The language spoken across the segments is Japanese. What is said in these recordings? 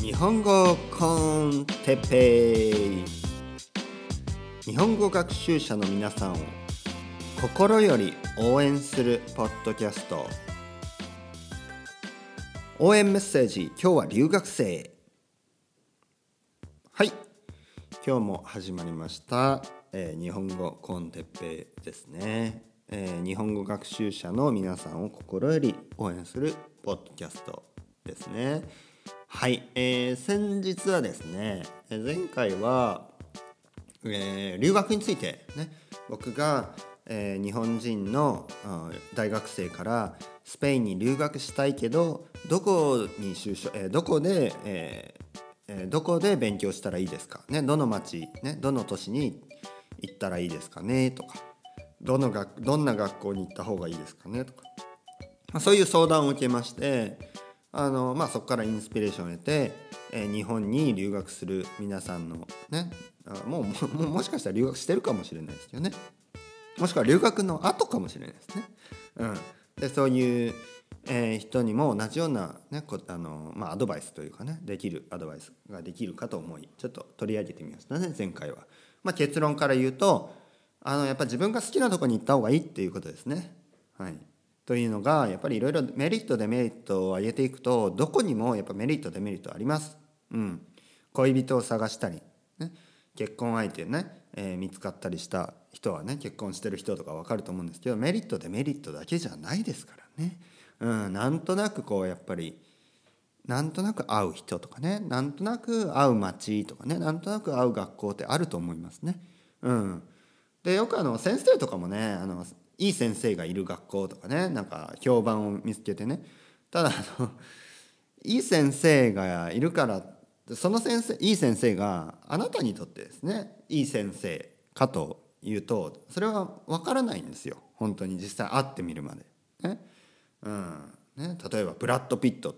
日本語コンテペイ日本語学習者の皆さんを心より応援するポッドキャスト。応援メッセージ今日は留学生。はい。今日も始まりました、えー日本語コンテッペイですね、えー日本語学習者の皆さんを心より応援するポッドキャストですね。はい、えー先日はですね前回は、えー留学についてね僕が、えー日本人の大学生からスペインに留学したいけどどこに就職、えーどこで、ええーどこで勉強したらいいですか、ね、どの町、ね、どの都市に行ったらいいですかね？とかどの学どんな学校に行った方がいいですかね？とか、まあ、そういう相談を受けましてあの、まあ、そこからインスピレーションを得て、えー日本に留学する皆さんのねあもうももしかしたら留学してるかもしれないですよねもしくは留学の後かもしれないですね。うん、でそういう、えー人にも同じような、ねこあのまあ、アドバイスというかねできるアドバイスができるかと思いちょっと取り上げてみましたね前回は。まあ、結論から言うとあのやっぱ自分が好きなとこに行った方がいいっていうことですね。はい、というのがやっぱりいろいろメリットデメリットを挙げていくとどこにもやっぱメリットデメリットあります。うん、恋人を探したり、ね、結婚相手ね、えー見つかったりした人はね結婚してる人とか分かると思うんですけどメリットデメリットだけじゃないですからね。うん、なんとなくこうやっぱりなんとなく会う人とかねなんとなく会う街とかねなんとなく会う学校ってあると思いますね。うん、でよくあの先生とかもねあのいい先生がいる学校とかねなんか評判を見つけてね。ただあの いい先生がいるからその先生いい先生があなたにとってですねいい先生かというとそれは分からないんですよ。本当に実際会ってみるまで。ね。うん。ね、例えばブラッド・ピット。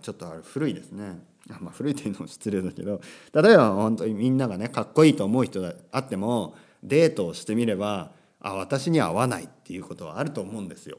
ちょっとあれ古いですね。まあ古いというのも失礼だけど。例えば本当にみんながねかっこいいと思う人があってもデートをしてみればあ私には合わないっていうことはあると思うんですよ。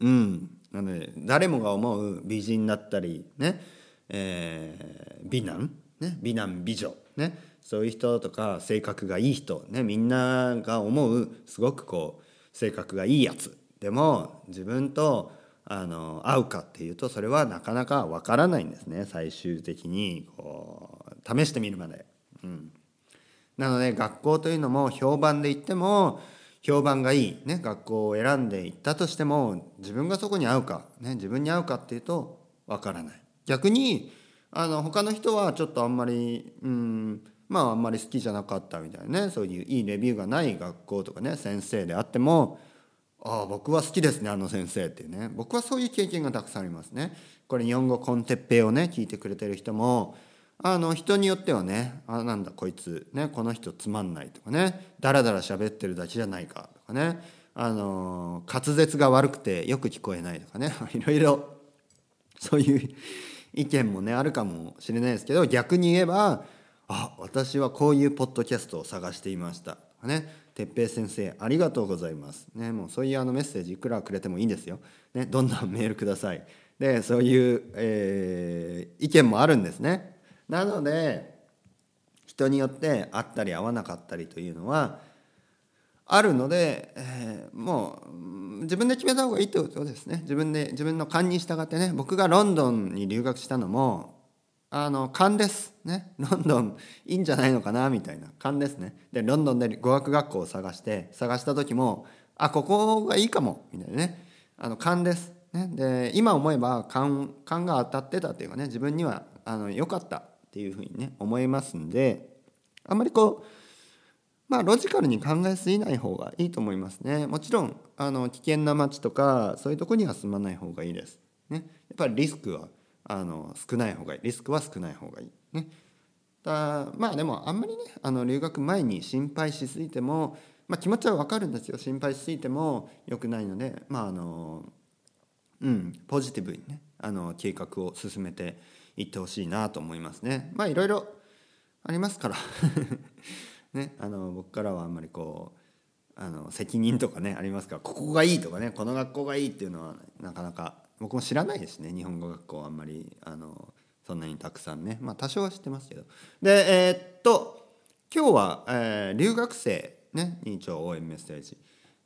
うん、なので誰もが思う美人だったりね、えー美男、ね、美男美女、ね、そういう人とか性格がいい人、ね、みんなが思うすごくこう性格がいいやつでも自分とあの合うかっていうとそれはなかなかわからないんですね最終的にこう試してみるまで。うんなので学校というのも評判で言っても評判がいい、ね、学校を選んで行ったとしても自分がそこに合うか、ね、自分に合うかっていうとわからない。逆にあの他の人はちょっとあんまりうんまああんまり好きじゃなかったみたいなねそういういいレビューがない学校とかね先生であってもああ僕は好きですねあの先生っていうね。僕はそういう経験がたくさんありますね。これ日本語コンテッペイをね聞いてくれてる人もあの人によってはねあなんだこいつねこの人つまんないとかねダラダラ喋ってるだけじゃないかとかねあの滑舌が悪くてよく聞こえないとかね いろいろそういう意見もねあるかもしれないですけど逆に言えばあ私はこういうポッドキャストを探していましたとかね哲平先生ありがとうございます。ねもうそういうあのメッセージいくらくれてもいいんですよ、ね、どんどんメールください。でそういう、えー意見もあるんですね。なので人によって合ったり合わなかったりというのはあるので、えーもう自分で決めた方がいいってことですね。自分で自分の勘に従ってね僕がロンドンに留学したのもあの勘ですね。ロンドンいいんじゃないのかなみたいな。勘ですね。でロンドンで語学学校を探して探した時もあここがいいかもみたいなね。あの勘です、ね、で今思えば勘勘が当たってたっていうかね自分にはあの良かった。っていうふうにね思いますんであんまりこうまあロジカルに考えすぎない方がいいと思いますね。もちろんあの危険な街とかそういうとこには住まない方がいいです、ね、やっぱりリスクはあの少ない方がいい。リスクは少ない方がいい。ね。だまあでもあんまりねあの留学前に心配しすぎても、まあ、気持ちは分かるんですよ。心配しすぎても良くないのでまああのうんポジティブにねあの計画を進めていってほしいなと思いますね。まあいろいろありますから。ねあの僕からはあんまりこうあの責任とかねありますから。ここがいいとかねこの学校がいいっていうのはなかなか僕も知らないですね。日本語学校はあんまりあのそんなにたくさんね。まあ多少は知ってますけど。でえー、っと今日は、えー、留学生、ね、に一応応援メッセージ。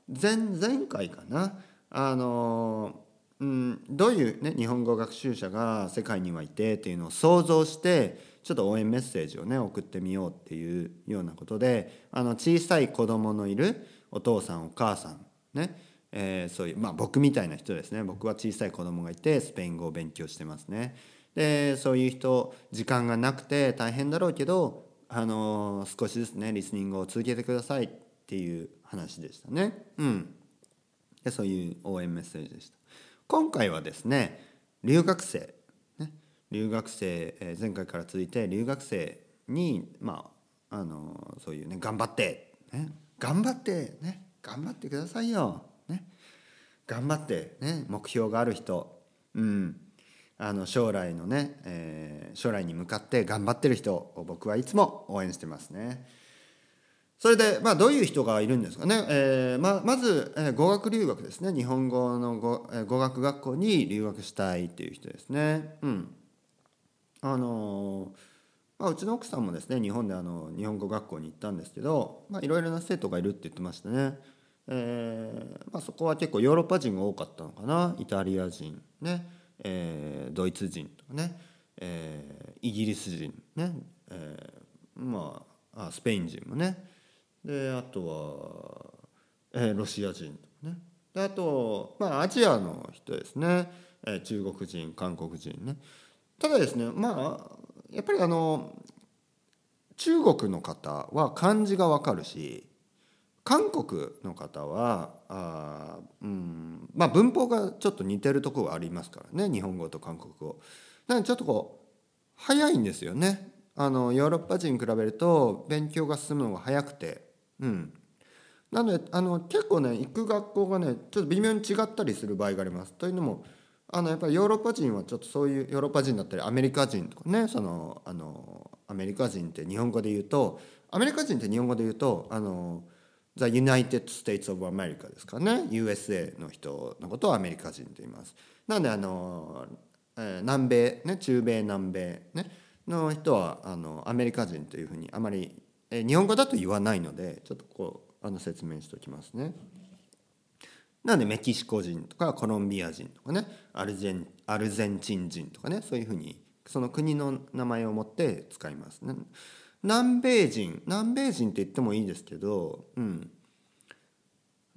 前前回かな。あのー、うん、どういう、ね、日本語学習者が世界にはいてっていうのを想像してちょっと応援メッセージをね送ってみようっていうようなことであの小さい子供のいるお父さんお母さんね、えー、そういうまあ僕みたいな人ですね僕は小さい子供がいてスペイン語を勉強してますね。でそういう人時間がなくて大変だろうけど、あの、少しずつねリスニングを続けてくださいっていう話でしたね。うん、でそういう応援メッセージでした。今回はですね留学生ね留学生、え前回から続いて留学生にまああのそういうね頑張って、ね、頑張ってね頑張ってくださいよ、ね、頑張ってね目標がある人、うん、あの将来のね、えー、将来に向かって頑張ってる人を僕はいつも応援してますね。それで、まあ、どういう人がいるんですかね、えーままず、えー、語学留学ですね。日本語の語,、えー、語学学校に留学したいっていう人ですね。うん。あのまあ、うちの奥さんもですね日本であの日本語学校に行ったんですけどいろいろな生徒がいるって言ってましたね、えーまあ、そこは結構ヨーロッパ人が多かったのかな。イタリア人ね、えー、ドイツ人とかね、えー、イギリス人ね、えー、まああスペイン人もね。であとは、えー、ロシア人とかね。であと、まあ、アジアの人ですね、えー、中国人韓国人ね。ただですねまあやっぱりあの中国の方は漢字がわかるし韓国の方はあ、うんまあ、文法がちょっと似てるところがありますからね。日本語と韓国語。なのでちょっとこう早いんですよね。あのヨーロッパ人に比べると勉強が進むのが早くて。うんなのであの結構ね行く学校がねちょっと微妙に違ったりする場合があります。というのもあのやっぱりヨーロッパ人はちょっとそういうヨーロッパ人だったりアメリカ人とかねそのあのアメリカ人って日本語で言うとアメリカ人って日本語で言うとあの The United States of America ですかね USA の人のことをアメリカ人と言います。なのであの、え、南米ね中米南米ねの人はあのアメリカ人というふうにあまり、日本語だと言わないのでちょっとこうあの説明しておきますね。なのでメキシコ人とかコロンビア人とかねアルゼンアルゼンチン人とかねそういうふうにその国の名前を持って使いますね。南米人南米人って言ってもいいですけど、うん、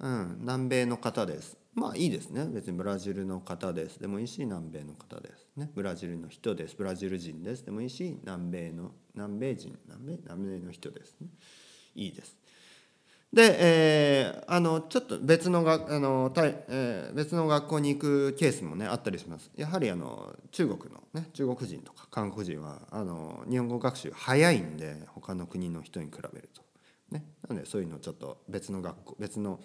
うん、南米の方ですまあいいですね。別にブラジルの方です。でもいいし南米の方ですね。ブラジルの人です。ブラジル人です。でもいいし南米の南米人。南米？南米の人ですね。いいです。で、えー、あのちょっと別のがあのたい、えー、別の学校に行くケースもねあったりします。やはりあの中国のね中国人とか韓国人はあの日本語学習早いんで他の国の人に比べると。ね、なのでそういうのちょっと別の学校別の、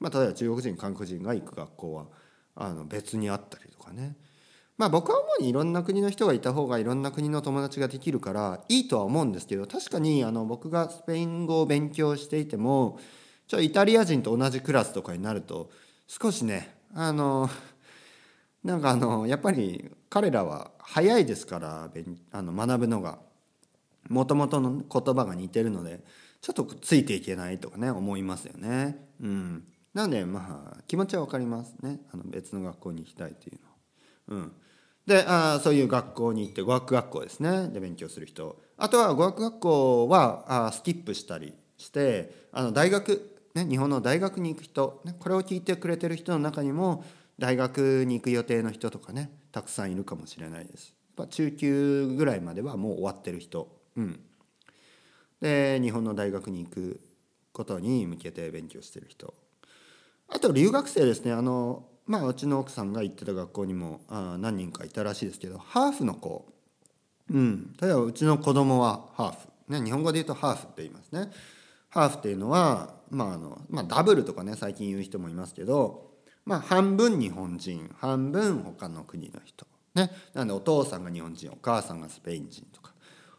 まあ、例えば中国人韓国人が行く学校はあの別にあったりとかね。まあ僕は主にいろんな国の人がいた方がいろんな国の友達ができるからいいとは思うんですけど確かにあの僕がスペイン語を勉強していてもちょイタリア人と同じクラスとかになると少しねあのなんかあのやっぱり彼らは早いですからあの学ぶのが。もともとの言葉が似てるのでちょっとついていけないとかね思いますよね。うん、なのでまあ気持ちは分かりますね。あの別の学校に行きたいというのは。うん。であそういう学校に行って語学学校ですね。で勉強する人。あとは語学学校はあスキップしたりしてあの大学、ね、日本の大学に行く人、ね、これを聞いてくれてる人の中にも大学に行く予定の人とかねたくさんいるかもしれないです。中級ぐらいまではもう終わってる人、うん、で日本の大学に行くことに向けて勉強してる人。あと留学生ですね。あのまあうちの奥さんが行ってた学校にもあ何人かいたらしいですけどハーフの子。うん。例えばうちの子供はハーフ、ね、日本語で言うとハーフって言いますね。ハーフっていうのは、まああのまあ、ダブルとかね最近言う人もいますけど、まあ、半分日本人半分他の国の人。ね。なんでお父さんが日本人お母さんがスペイン人とか。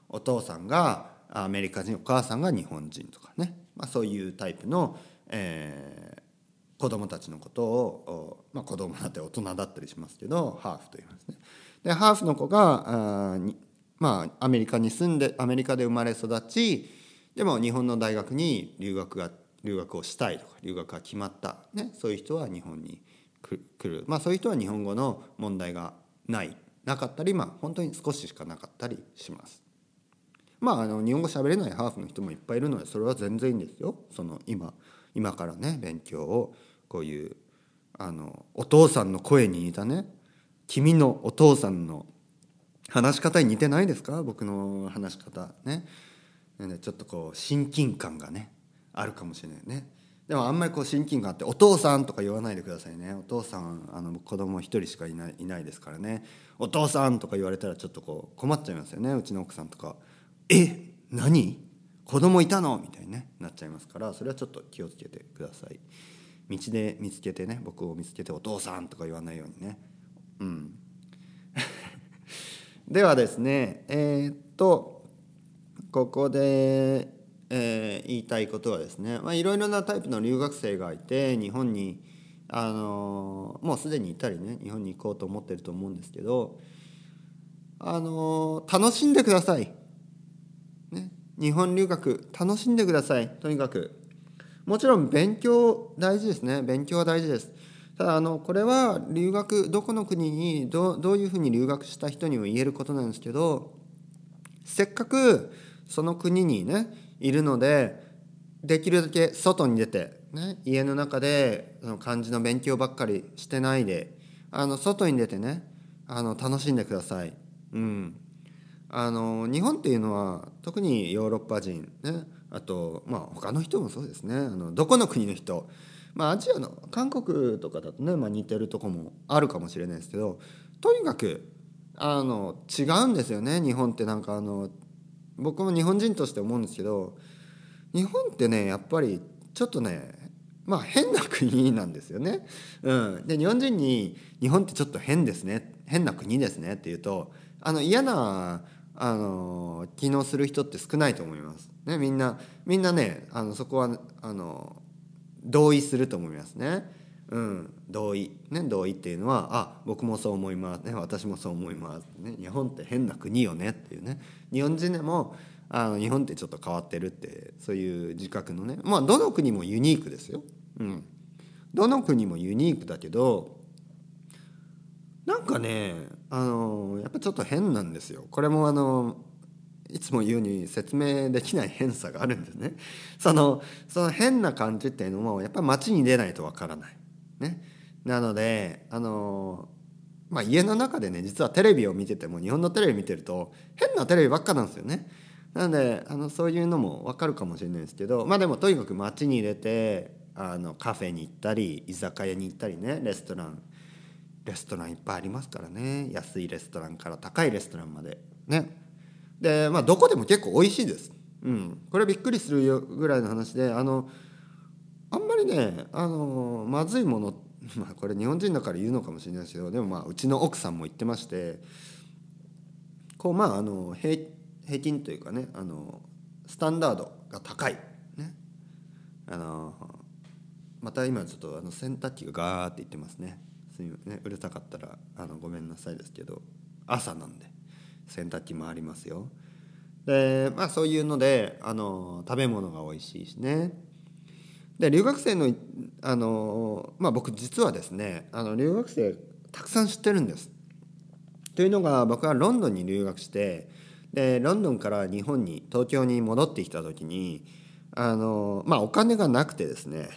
お父さんがアメリカ人お母さんが日本人とかね、まあ、そういうタイプの、え子供たちのことを、まあ、子供だって大人だったりしますけどハーフと言いますね。でハーフの子があまあアメリカに住んでアメリカで生まれ育ちでも日本の大学に留学が留学をしたいとか留学が決まった、ね、そういう人は日本に来るまあそういう人は日本語の問題がないなかったりまあ本当に少ししかなかったりします。まああの日本語喋れないハーフの人もいっぱいいるのでそれは全然いいんですよ。その今今からね勉強をこういうあのお父さんの声に似たね君のお父さんの話し方に似てないですか？僕の話し方ね。ちょっとこう親近感がねあるかもしれないね。でもあんまりこう親近感あって「お父さん」とか言わないでくださいね。お父さんあの子供一人しかいないいないですからね「お父さん」とか言われたらちょっとこう困っちゃいますよね。うちの奥さんとか「え何？子供いたの?」みたいに、ね、なっちゃいますからそれはちょっと気をつけてください。道で見つけてね僕を見つけて「お父さん」とか言わないようにね。うん。ではですねえー、っとここで、えー、言いたいことはですねいろいろなタイプの留学生がいて日本にあのもうすでにいたりね日本に行こうと思ってると思うんですけどあの楽しんでください、日本留学楽しんでください。とにかく。もちろん勉強大事ですね。勉強は大事です。ただあのこれは留学どこの国にどどういうふうに留学した人にも言えることなんですけどせっかくその国にねいるのでできるだけ外に出て、ね、家の中でその漢字の勉強ばっかりしてないであの外に出てねあの楽しんでください。うん、あの日本っていうのは特にヨーロッパ人ね。あとまあ他の人もそうですね。あのどこの国の人。まあアジアの韓国とかだとね、まあ、似てるとこもあるかもしれないですけどとにかくあの違うんですよね。日本ってなんかあの僕も日本人として思うんですけど日本ってねやっぱりちょっとねまあ変な国なんですよね。うん、で日本人に「日本ってちょっと変ですね。変な国ですね」って言うとあの嫌なあの機能する人って少ないと思います。ね、みんなみんなねあのそこはあの同意すると思いますね。うん、同意、ね、同意っていうのはあ僕もそう思います、ね、私もそう思います、ね、日本って変な国よね。っていうね。日本人でもあの日本ってちょっと変わってるってそういう自覚のね。まあどの国もユニークですよ。うん、どの国もユニークだけどなんかねあのやっぱちょっと変なんですよ。これもあのいつも言うに説明できない変さがあるんですね。そのその変な感じっていうのもやっぱり街に出ないとわからない。ね、なのであのまあ家の中でね実はテレビを見てても日本のテレビ見てると変なテレビばっかなんですよね。なのであのそういうのも分かるかもしれないですけどまあでもとにかく街に出てあのカフェに行ったり居酒屋に行ったりねレストランレストランいっぱいありますからね。安いレストランから高いレストランまで。ね。でまあどこでも結構美味しいです。うん、これびっくりするぐらいの話であのあんまりねあのまずいもの まあこれ日本人だから言うのかもしれないですけどでもまあうちの奥さんも言ってましてこうまああの平平均というかねあのスタンダードが高い、ね、あのまた今ちょっとあの洗濯機がガーって言ってますね。すみませんうるさかったらあのごめんなさいですけど朝なんで。洗濯機もありますよでまあそういうのであの食べ物が美味しいしねで留学生のあのまあ僕実はですねあの留学生たくさん知ってるんです。というのが僕はロンドンに留学してでロンドンから日本に東京に戻ってきた時にあのまあお金がなくてですね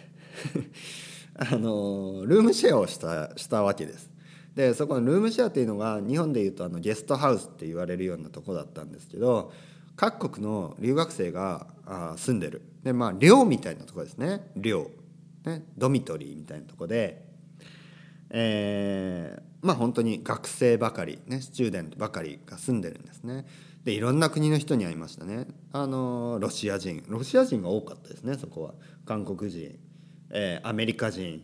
あのルームシェアをしたしたわけです。でそこのルームシェアっていうのが日本でいうとあのゲストハウスって言われるようなとこだったんですけど各国の留学生があ住んでる。でまあ寮みたいなとこですね。寮、ね、ドミトリーみたいなとこで。えー、まあ本当に学生ばかりねスチューデントばかりが住んでるんですね。でいろんな国の人に会いましたね。あのロシア人。ロシア人が多かったですねそこは。韓国人、えー、アメリカ人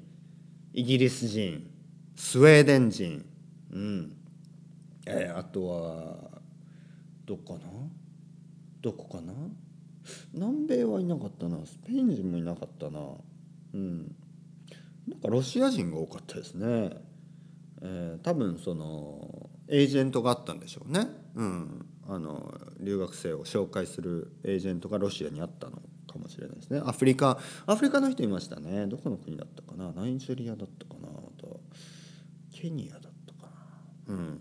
イギリス人スウェーデン人うん。えー、あとはどこかな？どこかな？南米はいなかったな。スペイン人もいなかったな。うん。なんかロシア人が多かったですね、えー、多分そのエージェントがあったんでしょうね。うん。あの留学生を紹介するエージェントがロシアにあったの。かもしれないですね。アフリカアフリカの人いましたね。どこの国だったかな？ナイジェリアだったかな？あとケニアだったかな？うん。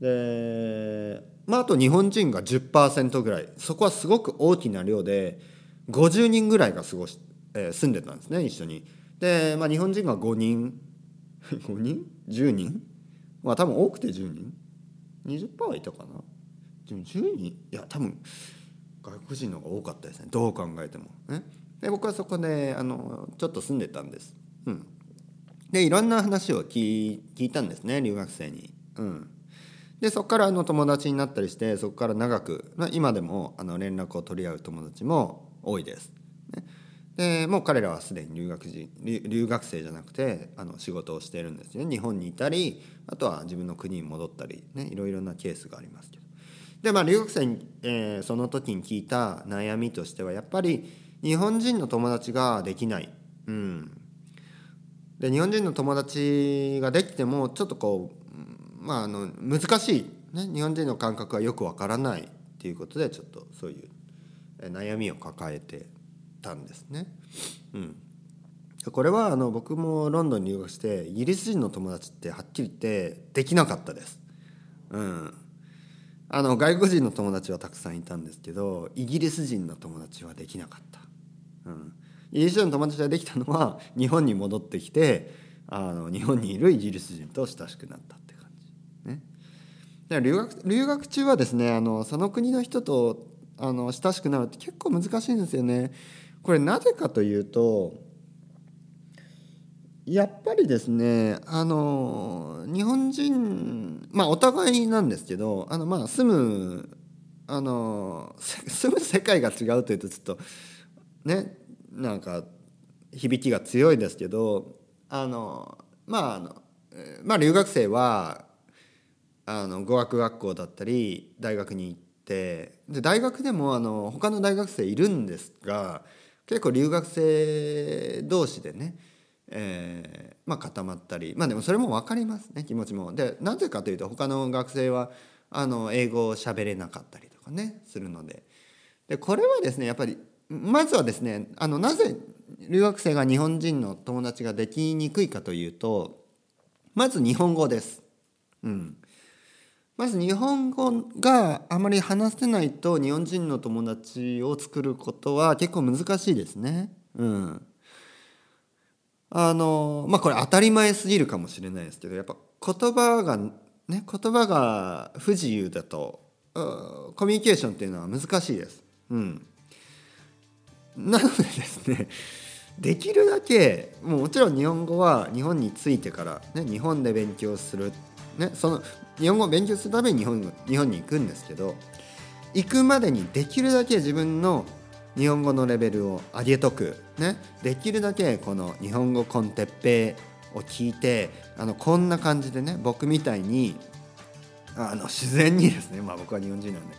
でまああと日本人が10%ぐらい。そこはすごく大きな量で50人ぐらいが過ごし、えー、住んでたんですね一緒に。で、まあ、日本人が5人。5人？10人？まあ多分多くて10人。20%はいたかな？でも10人？いや多分外国人の方が多かったですね。どう考えても。ね。で僕はそこであのちょっと住んでたんです。うん。でいろんな話を聞いたんですね留学生に。うん。でそこからあの友達になったりしてそこから長く、まあ、今でもあの連絡を取り合う友達も多いです、ね、でもう彼らはすでに留学人留学生じゃなくてあの仕事をしているんですね。日本にいたりあとは自分の国に戻ったりねいろいろなケースがありますけど。でまあ留学生に、えー、その時に聞いた悩みとしてはやっぱり日本人の友達ができない、うん、で日本人の友達ができてもちょっとこう、まあ、あの難しい、ね、日本人の感覚がよくわからない。っていうことでちょっとそういう悩みを抱えてたんですね。うん、これはあの僕もロンドンに留学してイギリス人の友達ってはっきり言ってできなかったです。うん、あの外国人の友達はたくさんいたんですけどイギリス人の友達はできなかった。うん、イギリス人の友達ができたのは日本に戻ってきてあの日本にいるイギリス人と親しくなったって感じ。ね、で留学留学中はですねあのその国の人とあの親しくなるって結構難しいんですよね。これなぜかというとやっぱりですねあの日本人まあお互いなんですけどあのまあ住むあの 住む世界が違うというとちょっとねなんか響きが強いですけどあのまああのまあ留学生はあの語学学校だったり大学に行ってで大学でもあの他の大学生いるんですが結構留学生同士でね、えー、まあ固まったりまあでもそれも分かりますね気持ちも。でなぜかというと他の学生はあの英語を喋れなかったりとかねするのででこれはですねやっぱりまずはですねあのなぜ留学生が日本人の友達ができにくいかというとまず日本語です。うん、まず日本語があまり話せないと日本人の友達を作ることは結構難しいですね。うん。あのまあこれ当たり前すぎるかもしれないですけどやっぱ言葉がね言葉が不自由だとコミュニケーションっていうのは難しいです。うん。なのでですね できるだけもうもちろん日本語は日本に着いてから、ね、日本で勉強する、ね、その日本語を勉強するために日本日本に行くんですけど行くまでにできるだけ自分の日本語のレベルを上げとく、ね、できるだけこの日本語コンテッペイを聞いてあのこんな感じでね僕みたいにあの自然にですね。まあ僕は日本人なんで。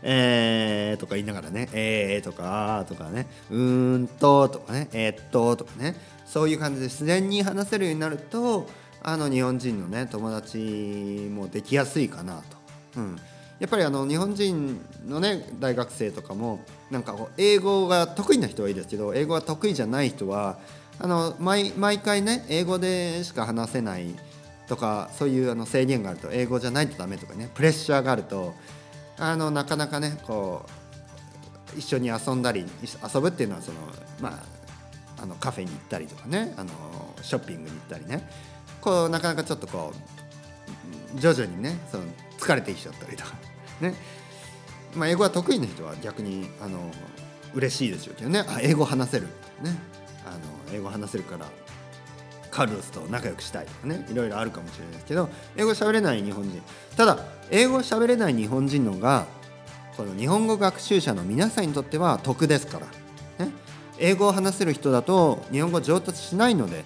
えーとか言いながらね、えーとか、とかね、うーんととかね、えー、っととかね、そういう感じで自然に話せるようになると、あの日本人のね友達もできやすいかなと、うん、やっぱりあの日本人のね大学生とかもなんか英語が得意な人はいいですけど英語が得意じゃない人はあの毎毎回ね英語でしか話せないとかそういうあの制限があると英語じゃないとダメとかねプレッシャーがあるとあのなかなかねこう一緒に遊んだり遊ぶっていうのはそのまああのカフェに行ったりとかねあのショッピングに行ったりねこうなかなかちょっとこう徐々にねその疲れてきちゃったりとかね。まあ英語が得意な人は逆にあの嬉しいでしょうけどね。あ英語話せるね。あの英語話せるからカルロスと仲良くしたいとかね。いろいろあるかもしれないですけど英語喋れない日本人。ただ英語喋れない日本人のがこの日本語学習者の皆さんにとっては得ですから、ね、英語を話せる人だと日本語上達しないので。ね。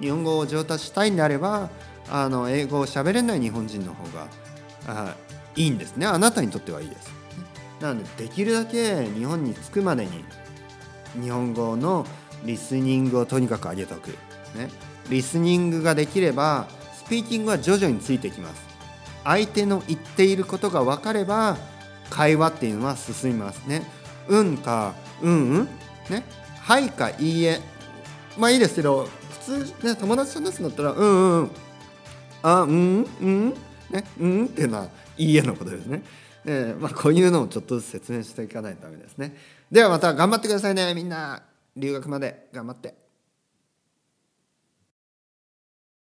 日本語を上達したいんであればあの英語を喋れない日本人の方があいいんですね。あなたにとってはいいです。なのでできるだけ日本に着くまでに日本語のリスニングをとにかく上げとく、ね、リスニングができればスピーキングは徐々についてきます。相手の言っていることが分かれば会話っていうのは進みます。ね。うんかうんうん。ね。はいかいいえ。まあいいですけど普通ね友達と話すんだったらうんうん。あうんうんねうんっていうのはいいえのことですね。えーまあ、こういうのをちょっとずつ説明していかないとダメですね。ではまた頑張ってくださいねみんな。留学まで頑張って。